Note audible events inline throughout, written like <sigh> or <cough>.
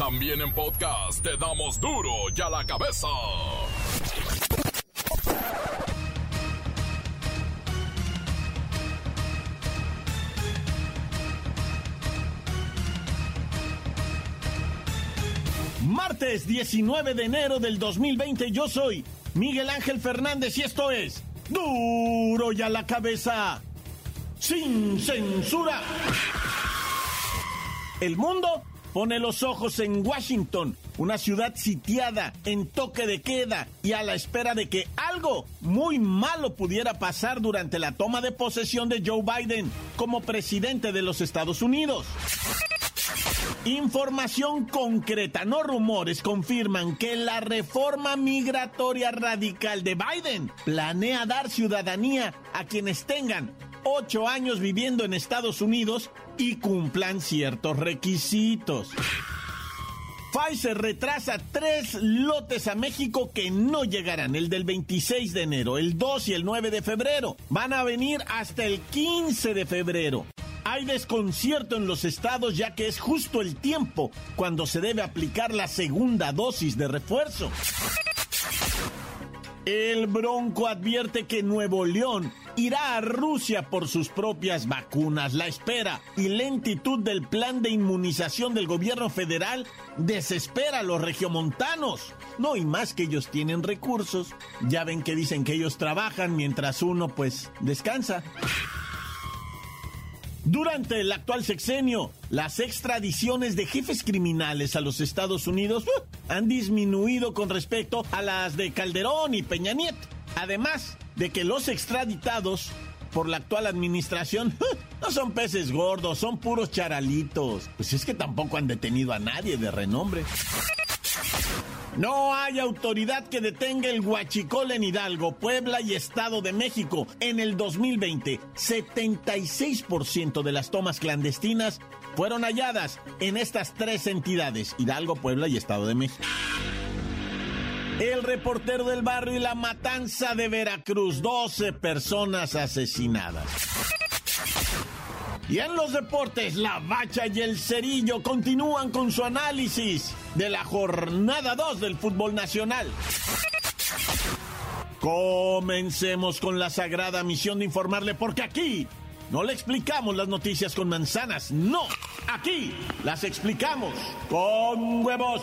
También en podcast te damos duro y a la cabeza. Martes 19 de enero del 2020 yo soy Miguel Ángel Fernández y esto es duro y a la cabeza. Sin censura. El mundo pone los ojos en Washington, una ciudad sitiada, en toque de queda y a la espera de que algo muy malo pudiera pasar durante la toma de posesión de Joe Biden como presidente de los Estados Unidos. Información concreta, no rumores, confirman que la reforma migratoria radical de Biden planea dar ciudadanía a quienes tengan ocho años viviendo en Estados Unidos y cumplan ciertos requisitos. Pfizer retrasa tres lotes a México que no llegarán, el del 26 de enero, el 2 y el 9 de febrero. Van a venir hasta el 15 de febrero. Hay desconcierto en los estados ya que es justo el tiempo cuando se debe aplicar la segunda dosis de refuerzo. El Bronco advierte que Nuevo León irá a Rusia por sus propias vacunas. La espera y lentitud del plan de inmunización del gobierno federal desespera a los regiomontanos. No, y más que ellos tienen recursos. Ya ven que dicen que ellos trabajan mientras uno pues descansa. Durante el actual sexenio, las extradiciones de jefes criminales a los Estados Unidos uh, han disminuido con respecto a las de Calderón y Peña Nieto. Además de que los extraditados por la actual administración uh, no son peces gordos, son puros charalitos. Pues es que tampoco han detenido a nadie de renombre. No hay autoridad que detenga el huachicol en Hidalgo, Puebla y Estado de México. En el 2020, 76% de las tomas clandestinas fueron halladas en estas tres entidades, Hidalgo, Puebla y Estado de México. El reportero del barrio y la matanza de Veracruz, 12 personas asesinadas. Y en los deportes, la bacha y el cerillo continúan con su análisis de la jornada 2 del fútbol nacional. Comencemos con la sagrada misión de informarle, porque aquí no le explicamos las noticias con manzanas, no, aquí las explicamos con huevos.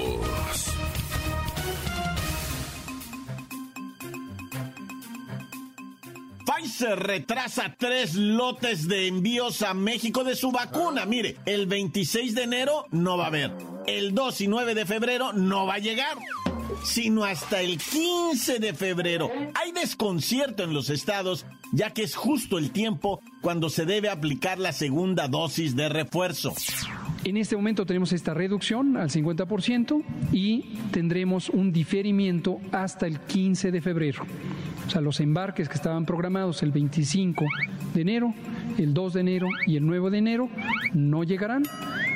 Pfizer retrasa tres lotes de envíos a México de su vacuna. Mire, el 26 de enero no va a haber. El 2 y 9 de febrero no va a llegar. Sino hasta el 15 de febrero. Hay desconcierto en los estados, ya que es justo el tiempo cuando se debe aplicar la segunda dosis de refuerzo. En este momento tenemos esta reducción al 50% y tendremos un diferimiento hasta el 15 de febrero. O sea, los embarques que estaban programados el 25 de enero, el 2 de enero y el 9 de enero no llegarán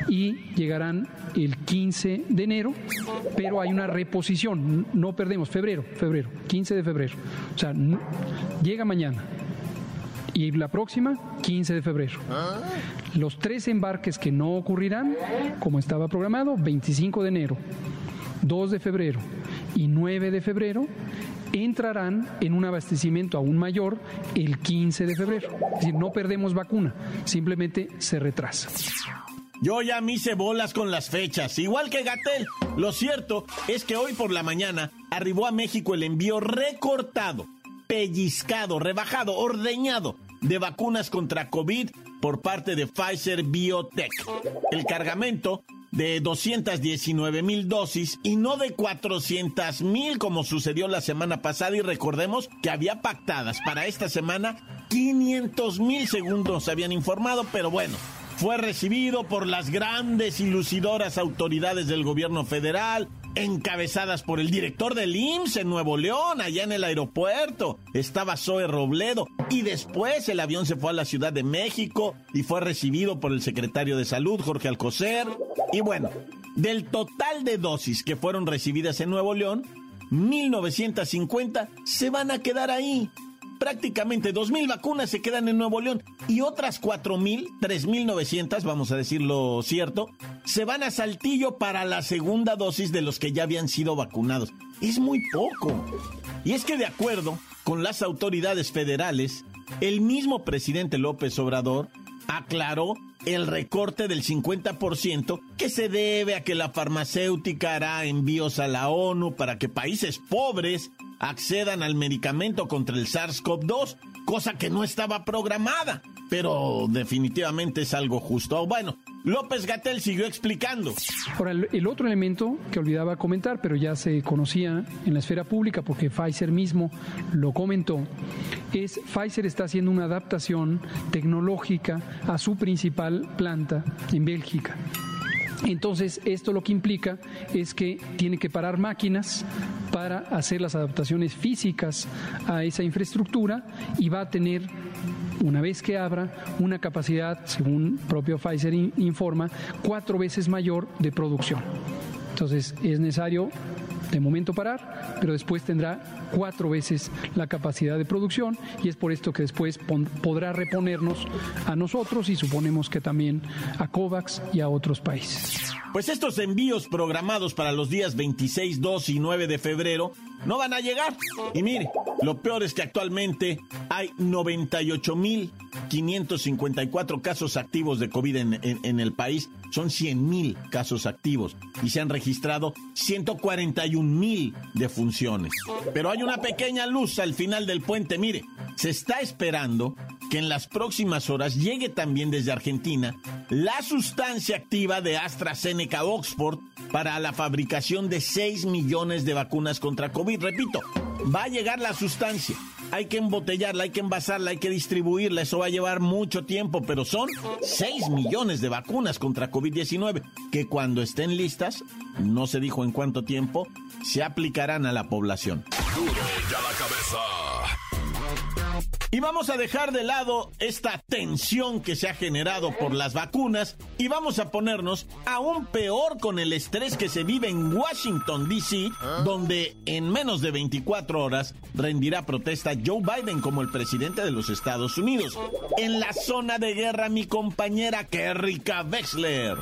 y llegarán el 15 de enero, pero hay una reposición, no perdemos, febrero, febrero, 15 de febrero. O sea, llega mañana, y la próxima, 15 de febrero. Los tres embarques que no ocurrirán, como estaba programado, 25 de enero, 2 de febrero y 9 de febrero, entrarán en un abastecimiento aún mayor el 15 de febrero. Es decir, no perdemos vacuna, simplemente se retrasa. Yo ya me hice bolas con las fechas, igual que Gatel. Lo cierto es que hoy por la mañana arribó a México el envío recortado, pellizcado, rebajado, ordeñado de vacunas contra COVID por parte de Pfizer Biotech. El cargamento de 219 mil dosis y no de 400 mil como sucedió la semana pasada. Y recordemos que había pactadas para esta semana 500 mil segundos habían informado, pero bueno, fue recibido por las grandes y lucidoras autoridades del gobierno federal, encabezadas por el director del IMSS en Nuevo León, allá en el aeropuerto. Estaba Zoe Robledo. Y después el avión se fue a la Ciudad de México y fue recibido por el secretario de Salud, Jorge Alcocer. Y bueno, del total de dosis que fueron recibidas en Nuevo León, 1950 se van a quedar ahí. Prácticamente 2.000 vacunas se quedan en Nuevo León y otras 4.000, 3.900, vamos a decirlo cierto, se van a Saltillo para la segunda dosis de los que ya habían sido vacunados. Es muy poco. Y es que de acuerdo con las autoridades federales, el mismo presidente López Obrador aclaró el recorte del 50% que se debe a que la farmacéutica hará envíos a la ONU para que países pobres accedan al medicamento contra el SARS-CoV-2, cosa que no estaba programada, pero definitivamente es algo justo. Bueno, López Gatel siguió explicando. Ahora, el otro elemento que olvidaba comentar, pero ya se conocía en la esfera pública porque Pfizer mismo lo comentó, es Pfizer está haciendo una adaptación tecnológica a su principal planta en Bélgica. Entonces, esto lo que implica es que tiene que parar máquinas para hacer las adaptaciones físicas a esa infraestructura y va a tener una vez que abra, una capacidad, según propio Pfizer informa, cuatro veces mayor de producción. Entonces es necesario de momento parar, pero después tendrá cuatro veces la capacidad de producción y es por esto que después podrá reponernos a nosotros y suponemos que también a COVAX y a otros países. Pues estos envíos programados para los días 26, 2 y 9 de febrero no van a llegar. Y mire, lo peor es que actualmente hay 98.554 casos activos de COVID en, el país. Son 100.000 casos activos y se han registrado 141.000 defunciones. Pero hay una pequeña luz al final del puente. Mire, se está esperando que en las próximas horas llegue también desde Argentina la sustancia activa de AstraZeneca Oxford para la fabricación de 6 millones de vacunas contra COVID. Repito, va a llegar la sustancia. Hay que embotellarla, hay que envasarla, hay que distribuirla. Eso va a llevar mucho tiempo, pero son 6 millones de vacunas contra COVID-19 que cuando estén listas, no se dijo en cuánto tiempo, se aplicarán a la población. la cabeza. Y vamos a dejar de lado esta tensión que se ha generado por las vacunas y vamos a ponernos aún peor con el estrés que se vive en Washington, D.C., donde en menos de 24 horas rendirá protesta Joe Biden como el presidente de los Estados Unidos. En la zona de guerra, mi compañera Kerrika Wexler.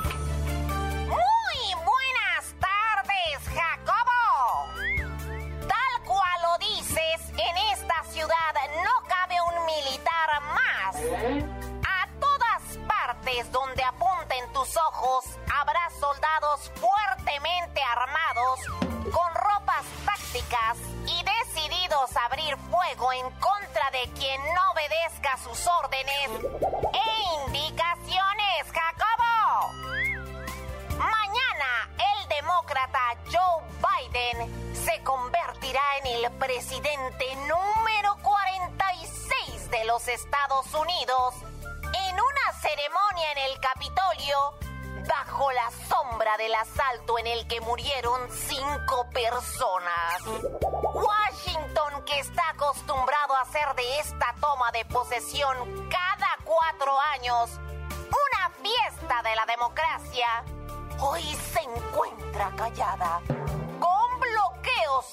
Habrá soldados fuertemente armados, con ropas tácticas y decididos a abrir fuego en contra de quien no obedezca sus órdenes e indicaciones, Jacobo. Mañana el demócrata Joe Biden se convertirá en el presidente número 46 de Estados Unidos en una ceremonia en el Capitolio bajo la sombra del asalto en el que murieron cinco personas. Washington, que está acostumbrado a hacer de esta toma de posesión cada cuatro años una fiesta de la democracia, hoy se encuentra callada.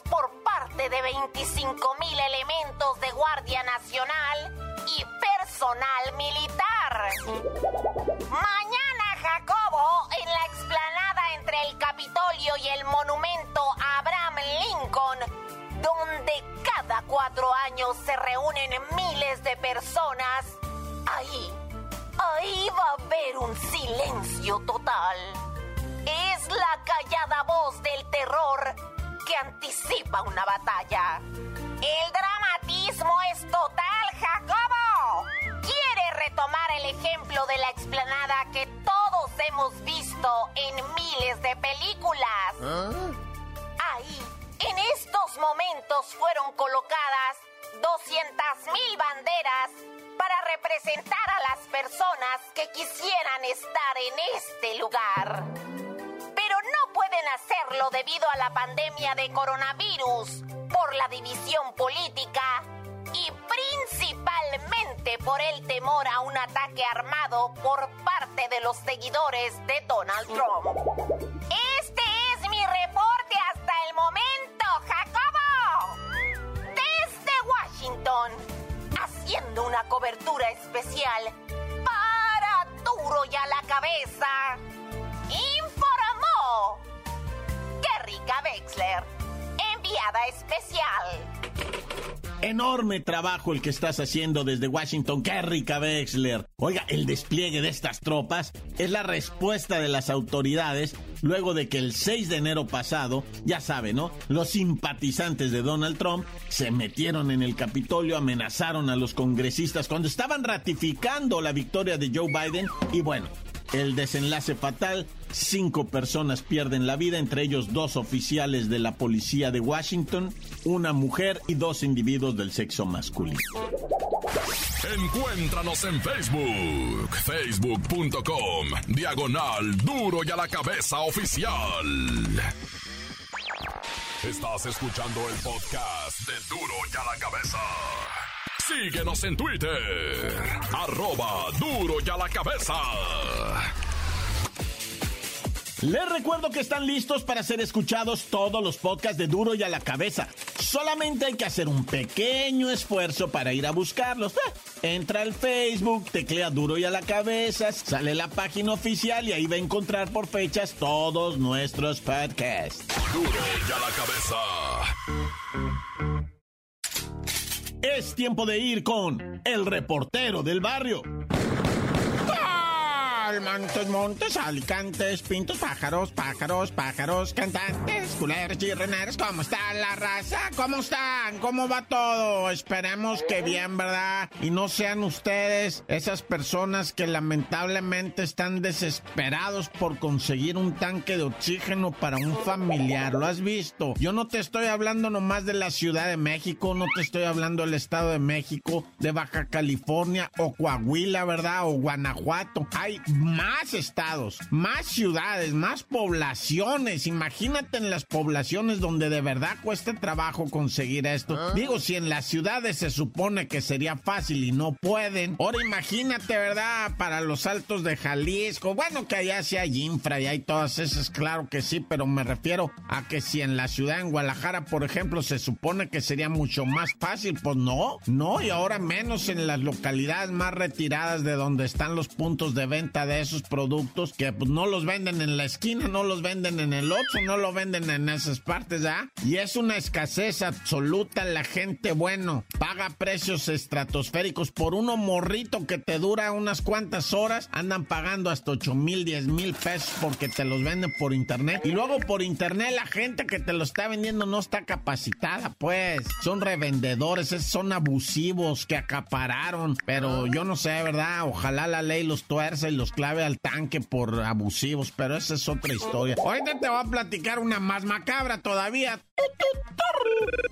Por parte de 25 mil elementos de Guardia Nacional y personal militar. Mañana Jacobo en la explanada entre el Capitolio y el monumento a Abraham Lincoln, donde cada cuatro años se reúnen miles de personas. Ahí, ahí va a haber un silencio total. Es la callada voz del terror que anticipa una batalla. El dramatismo es total, Jacobo. Quiere retomar el ejemplo de la explanada que todos hemos visto en miles de películas. ¿Ah? Ahí, en estos momentos fueron colocadas 200.000 banderas para representar a las personas que quisieran estar en este lugar. Hacerlo debido a la pandemia de coronavirus, por la división política y principalmente por el temor a un ataque armado por parte de los seguidores de Donald Trump. Este es mi reporte hasta el momento, Jacobo. Desde Washington, haciendo una cobertura especial para Duro y a la cabeza, Wexler, enviada especial. Enorme trabajo el que estás haciendo desde Washington, Kerry Wexler. Oiga, el despliegue de estas tropas es la respuesta de las autoridades luego de que el 6 de enero pasado, ya sabe, ¿no? Los simpatizantes de Donald Trump se metieron en el Capitolio, amenazaron a los congresistas cuando estaban ratificando la victoria de Joe Biden y bueno, el desenlace fatal, cinco personas pierden la vida, entre ellos dos oficiales de la policía de Washington, una mujer y dos individuos del sexo masculino. Encuéntranos en Facebook, facebook.com, diagonal duro y a la cabeza oficial. Estás escuchando el podcast de duro y a la cabeza. Síguenos en Twitter. Arroba duro y a la cabeza. Les recuerdo que están listos para ser escuchados todos los podcasts de Duro y a la cabeza. Solamente hay que hacer un pequeño esfuerzo para ir a buscarlos. Eh, entra al Facebook, teclea Duro y a la cabeza, sale la página oficial y ahí va a encontrar por fechas todos nuestros podcasts. Duro y a la cabeza. Es tiempo de ir con el reportero del barrio. Montes, montes, alicantes, pintos, pájaros, pájaros, pájaros, cantantes, culeros y reneros. ¿Cómo está la raza? ¿Cómo están? ¿Cómo va todo? Esperemos que bien, ¿verdad? Y no sean ustedes esas personas que lamentablemente están desesperados por conseguir un tanque de oxígeno para un familiar. ¿Lo has visto? Yo no te estoy hablando nomás de la Ciudad de México, no te estoy hablando del Estado de México, de Baja California o Coahuila, ¿verdad? O Guanajuato. Hay más estados, más ciudades, más poblaciones. Imagínate en las poblaciones donde de verdad cuesta trabajo conseguir esto. Digo, si en las ciudades se supone que sería fácil y no pueden. Ahora imagínate, ¿verdad? Para los altos de Jalisco. Bueno, que allá sí hay infra y hay todas esas, claro que sí, pero me refiero a que si en la ciudad, en Guadalajara, por ejemplo, se supone que sería mucho más fácil, pues no, no, y ahora menos en las localidades más retiradas de donde están los puntos de venta de esos productos que pues, no los venden en la esquina, no los venden en el otro, no lo venden en esas partes, ¿ah? Y es una escasez absoluta. La gente, bueno, paga precios estratosféricos por uno morrito que te dura unas cuantas horas. Andan pagando hasta 8 mil, 10 mil pesos porque te los venden por internet. Y luego por internet la gente que te lo está vendiendo no está capacitada, pues. Son revendedores, son abusivos que acapararon. Pero yo no sé, ¿verdad? Ojalá la ley los tuerce y los clave al tanque por abusivos, pero esa es otra historia. Ahorita te voy a platicar una más macabra todavía.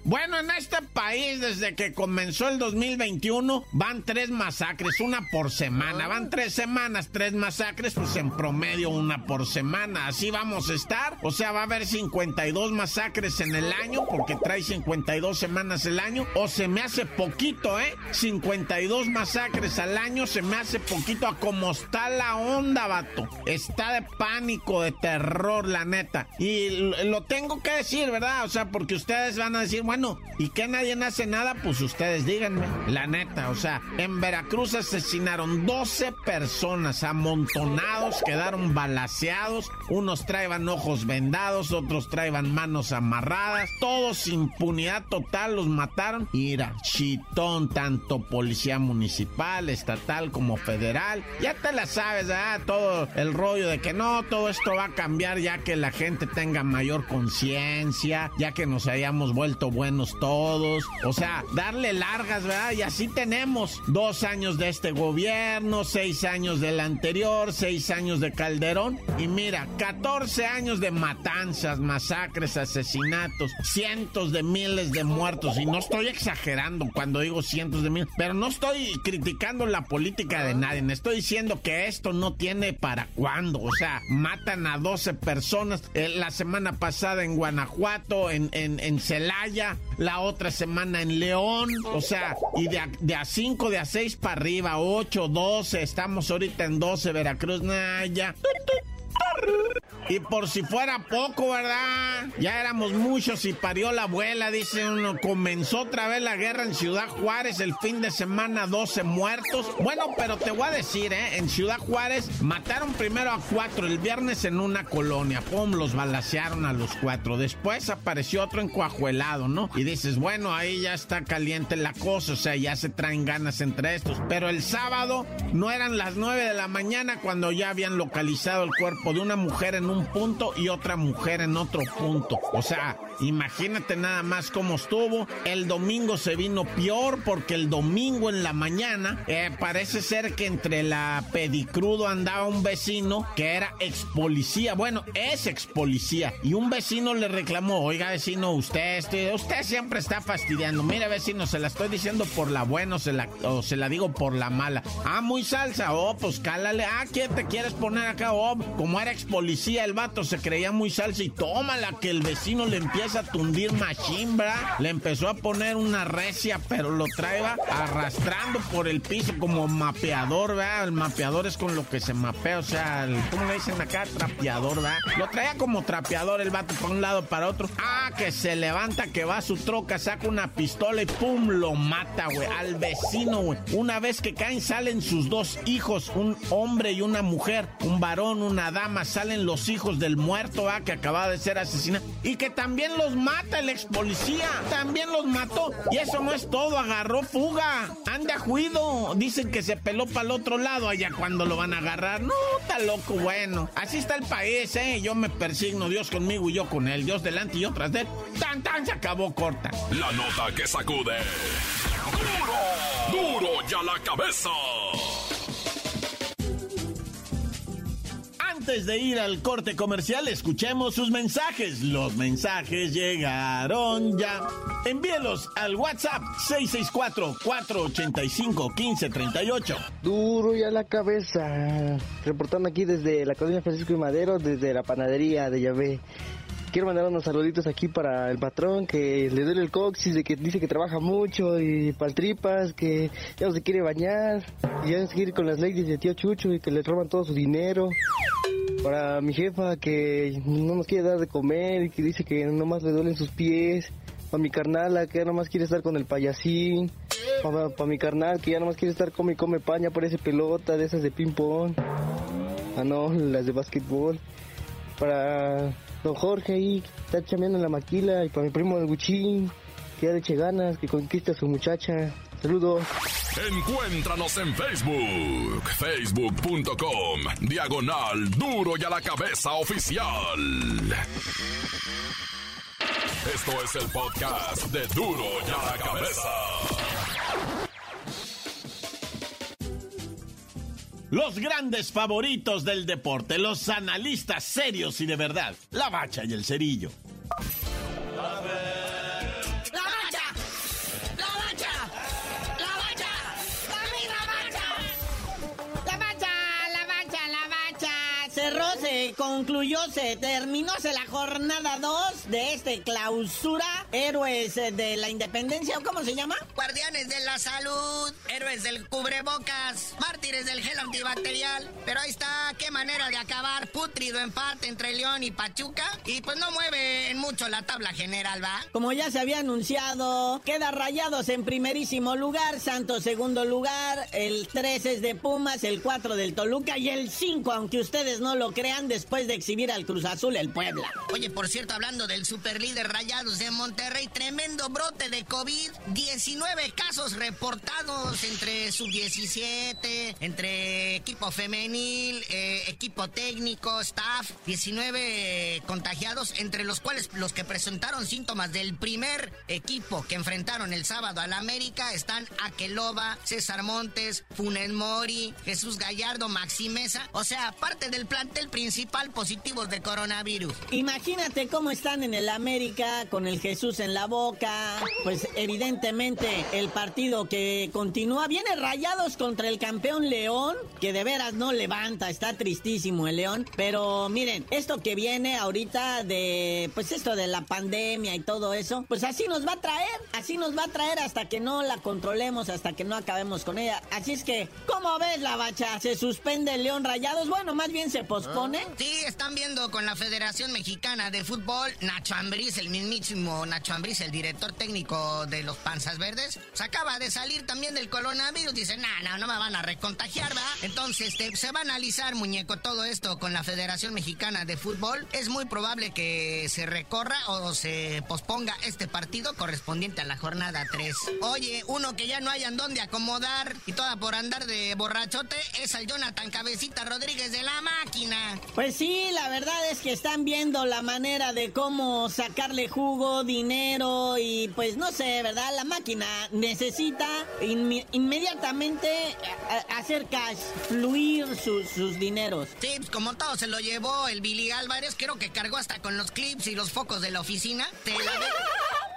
Bueno, en este país, desde que comenzó el 2021, van tres masacres, una por semana. Van tres semanas, tres masacres, pues en promedio una por semana. Así vamos a estar. O sea, va a haber 52 masacres en el año, porque trae 52 semanas el año. O se me hace poquito, ¿eh? 52 masacres al año se me hace poquito a como está la onda, vato. Está de pánico, de terror, la neta. Y lo tengo que decir, ¿verdad? O sea, porque ustedes van a decir, bueno, ¿y que nadie hace nada? Pues ustedes díganme, la neta, o sea, en Veracruz asesinaron 12 personas, amontonados, quedaron balaseados, unos traían ojos vendados, otros traían manos amarradas, todos impunidad total, los mataron. Mira, chitón, tanto policía municipal, estatal como federal, ya te la sabes, ¿verdad? Todo el rollo de que no, todo esto va a cambiar ya que la gente tenga mayor conciencia, ya que nos hayamos vuelto buenos todos. O sea, darle largas, ¿verdad? Y así tenemos dos años de este gobierno, seis años del anterior, seis años de Calderón. Y mira, 14 años de matanzas, masacres, asesinatos, cientos de miles de muertos. Y no estoy exagerando cuando digo cientos de miles, pero no estoy criticando la política de nadie. Estoy diciendo que esto tiene para cuándo. O sea, matan a 12 personas eh, la semana pasada en Guanajuato, en, en, en Celaya, la otra semana en León. O sea, y de a, de a 5, de a 6 para arriba, 8, 12. Estamos ahorita en 12, Veracruz, Naya. Y por si fuera poco, ¿verdad? Ya éramos muchos y parió la abuela, dice uno. Comenzó otra vez la guerra en Ciudad Juárez el fin de semana, 12 muertos. Bueno, pero te voy a decir, ¿eh? En Ciudad Juárez mataron primero a cuatro el viernes en una colonia. Pum, los balacearon a los cuatro. Después apareció otro encuajuelado, ¿no? Y dices, bueno, ahí ya está caliente la cosa, o sea, ya se traen ganas entre estos. Pero el sábado no eran las 9 de la mañana cuando ya habían localizado el cuerpo de una mujer en un punto y otra mujer en otro punto. O sea, imagínate nada más cómo estuvo. El domingo se vino peor porque el domingo en la mañana eh, parece ser que entre la pedicrudo andaba un vecino que era ex policía. Bueno, es ex policía. Y un vecino le reclamó, oiga vecino, usted, este, usted siempre está fastidiando. Mire vecino, se la estoy diciendo por la buena o se la, digo por la mala. Ah, muy salsa. Oh, pues cálale. Ah, ¿quién te quieres poner acá? Oh, como era ex policía, el vato se creía muy salsa y tómala que el vecino le empieza a tundir machimbra. Le empezó a poner una recia, pero lo trae arrastrando por el piso como mapeador, ¿verdad? El mapeador es con lo que se mapea, o sea, ¿cómo le dicen acá? Trapeador, ¿verdad? Lo traía como trapeador el vato para un lado, para otro. Ah, que se levanta, que va a su troca, saca una pistola y pum, lo mata, güey. Al vecino, güey. Una vez que caen, salen sus dos hijos, un hombre y una mujer, un varón, una dama, salen los hijos del muerto, ¿ah? Que acaba de ser asesinado. Y que también los mata el ex policía. También los mató. Y eso no es todo, agarró fuga. Anda juido. Dicen que se peló para el otro lado allá cuando lo van a agarrar. No, está loco, bueno. Así está el país, ¿eh? Yo me persigno, Dios conmigo y yo con él. Dios delante y yo tras de él. Tan, tan, se acabó corta. La nota que sacude. ¡Duro! ¡Duro ya la cabeza! Antes de ir al corte comercial, escuchemos sus mensajes. Los mensajes llegaron ya. Envíelos al WhatsApp 664-485-1538. Duro y a la cabeza. Reportando aquí desde la colonia Francisco y Madero, desde la panadería de Llave. Quiero mandar unos saluditos aquí para el patrón que le duele el coxis, de que dice que trabaja mucho y paltripas, que ya no se quiere bañar, y ya no se con las leyes de tío Chucho y que le roban todo su dinero. Para mi jefa que no nos quiere dar de comer y que dice que nomás le duelen sus pies. Para mi carnala que ya nomás quiere estar con el payasín. Para, para mi carnal que ya nomás quiere estar come y come paña por ese pelota de esas de ping pong. Ah no, <laughs> las de básquetbol. Para don Jorge ahí que está chameando en la maquila y para mi primo el Guchín que ya le eche ganas, que conquista a su muchacha. Saludos. Encuéntranos en Facebook, facebook.com, diagonal duro y a la cabeza oficial. Esto es el podcast de duro y a la cabeza. Los grandes favoritos del deporte, los analistas serios y de verdad, la bacha y el cerillo. Concluyó, se terminó se la jornada 2 de este clausura. Héroes de la independencia, ¿o cómo se llama? Guardianes de la salud, héroes del cubrebocas, mártires del gel antibacterial. Pero ahí está, qué manera de acabar. Putrido empate entre León y Pachuca. Y pues no mueve en mucho la tabla general, ¿va? Como ya se había anunciado, queda Rayados en primerísimo lugar, Santos segundo lugar, el 3 es de Pumas, el 4 del Toluca y el 5, aunque ustedes no lo crean, después de exhibir al Cruz Azul el Puebla. Oye, por cierto, hablando del superlíder Rayados de Monterrey, tremendo brote de COVID, 19 casos reportados entre sub-17, entre equipo femenil, eh, equipo técnico, staff, 19 contagiados, entre los cuales los que presentaron síntomas del primer equipo que enfrentaron el sábado al América están Aqueloba, César Montes, Funes Mori, Jesús Gallardo, Maxi Mesa, o sea, parte del plantel principal positivos de coronavirus. Imagínate cómo están en el América con el Jesús Jesús en la boca. Pues evidentemente el partido que continúa viene rayados contra el campeón León, que de veras no levanta, está tristísimo el León. Pero miren, esto que viene ahorita de, pues esto de la pandemia y todo eso, pues así nos va a traer, así nos va a traer hasta que no la controlemos, hasta que no acabemos con ella. Así es que, ¿cómo ves la bacha? ¿Se suspende el León Rayados? Bueno, más bien se pospone. Sí, están viendo con la Federación Mexicana de Fútbol, Nacho Ambriz, el mismísimo Nacho Ambriz, el director técnico de los Panzas Verdes, se acaba de salir también del coronavirus. Dice, no, no, no me van a recontagiar, ¿va? Entonces, este, se va a analizar, muñeco, todo esto con la Federación Mexicana de Fútbol. Es muy probable que se recorra o se posponga este partido correspondiente a la jornada 3. Oye, uno que ya no hayan dónde acomodar y toda por andar de borrachote es al Jonathan Cabecita Rodríguez de la máquina. Pues sí, la verdad es que están viendo la manera de cómo sacarle jugo, dinero y pues no sé, ¿verdad? La máquina necesita inmediatamente eh, hacer cash, fluir sus, sus dineros. Sí, pues como todo se lo llevó el Billy Álvarez, creo que cargó hasta con los clips y los focos de la oficina. Te la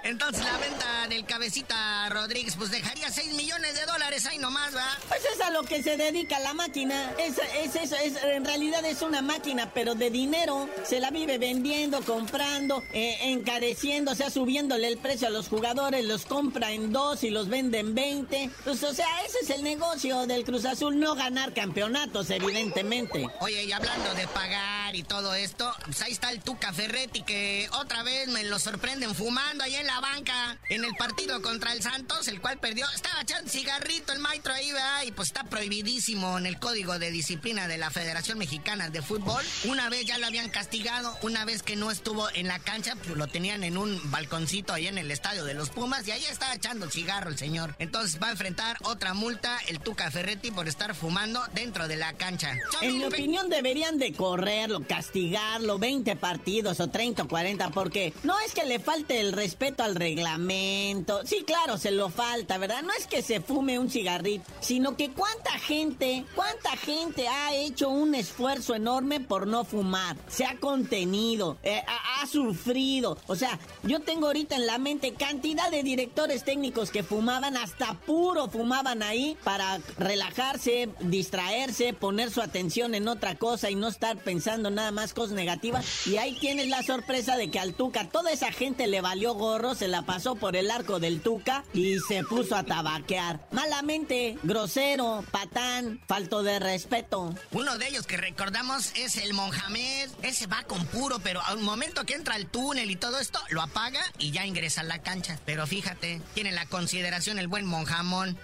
Entonces la venta del cabecita Rodríguez pues dejaría 6 millones de dólares ahí nomás, ¿va? Pues es a lo que se dedica la máquina. Es, es eso, es, en realidad es una máquina, pero de dinero. Se la vive vendiendo, comprando, eh, encareciendo, o sea, subiéndole el precio a los jugadores, los compra en dos y los vende en 20. Pues, o sea, ese es el negocio del Cruz Azul, no ganar campeonatos, evidentemente. Oye, y hablando de pagar y todo esto, pues ahí está el Tuca Ferretti que otra vez me lo sorprenden fumando ahí en la banca en el partido contra el Santos, el cual perdió. Estaba echando cigarrito el maestro ahí, ¿verdad? Y pues está prohibidísimo en el código de disciplina de la Federación Mexicana de Fútbol. Una vez ya lo habían castigado, una vez que no estuvo en la cancha, pues lo tenían en un balconcito ahí en el estadio de los Pumas y ahí estaba echando el cigarro el señor. Entonces va a enfrentar otra multa el Tuca Ferretti por estar fumando dentro de la cancha. En mi opinión deberían de correrlo, castigarlo 20 partidos o 30 o 40 porque no es que le falte el respeto al reglamento. Sí, claro, se lo falta, ¿verdad? No es que se fume un cigarrito, sino que cuánta gente, cuánta gente ha hecho un esfuerzo enorme por no fumar. Se ha contenido, eh, ha, sufrido. O sea, yo tengo ahorita en la mente cantidad de directores técnicos que fumaban, hasta puro fumaban ahí para relajarse, distraerse, poner su atención en otra cosa y no estar pensando nada más cosas negativas. Y ahí tienes la sorpresa de que al Tuca toda esa gente le valió gorro se la pasó por el arco del Tuca y se puso a tabaquear. Malamente, grosero, patán, falto de respeto. Uno de ellos que recordamos es el Mohamed. Ese va con puro, pero a un momento que entra al túnel y todo esto, lo apaga y ya ingresa a la cancha. Pero fíjate, tiene la consideración el buen Monjamón.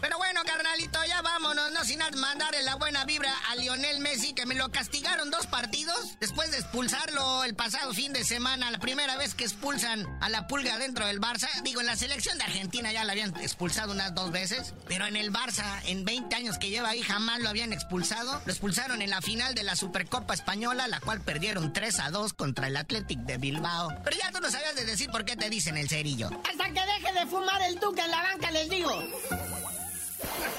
Pero bueno, carnalito, ya vámonos, no sin mandarle la buena vibra a Lionel Messi, que me lo castigaron dos partidos después de expulsarlo el pasado fin de semana, la primera vez que expulsan a la pulga dentro del Barça. Digo, en la selección de Argentina ya la habían expulsado unas dos veces, pero en el Barça, en 20 años que lleva ahí, jamás lo habían expulsado. Lo expulsaron en la final de la Supercopa Española, la cual perdieron 3 a 2 contra el Athletic de Bilbao. Pero ya tú no sabías de decir por qué te dicen el cerillo. Hasta que deje de fumar el tuca en la banca, les digo. Mm.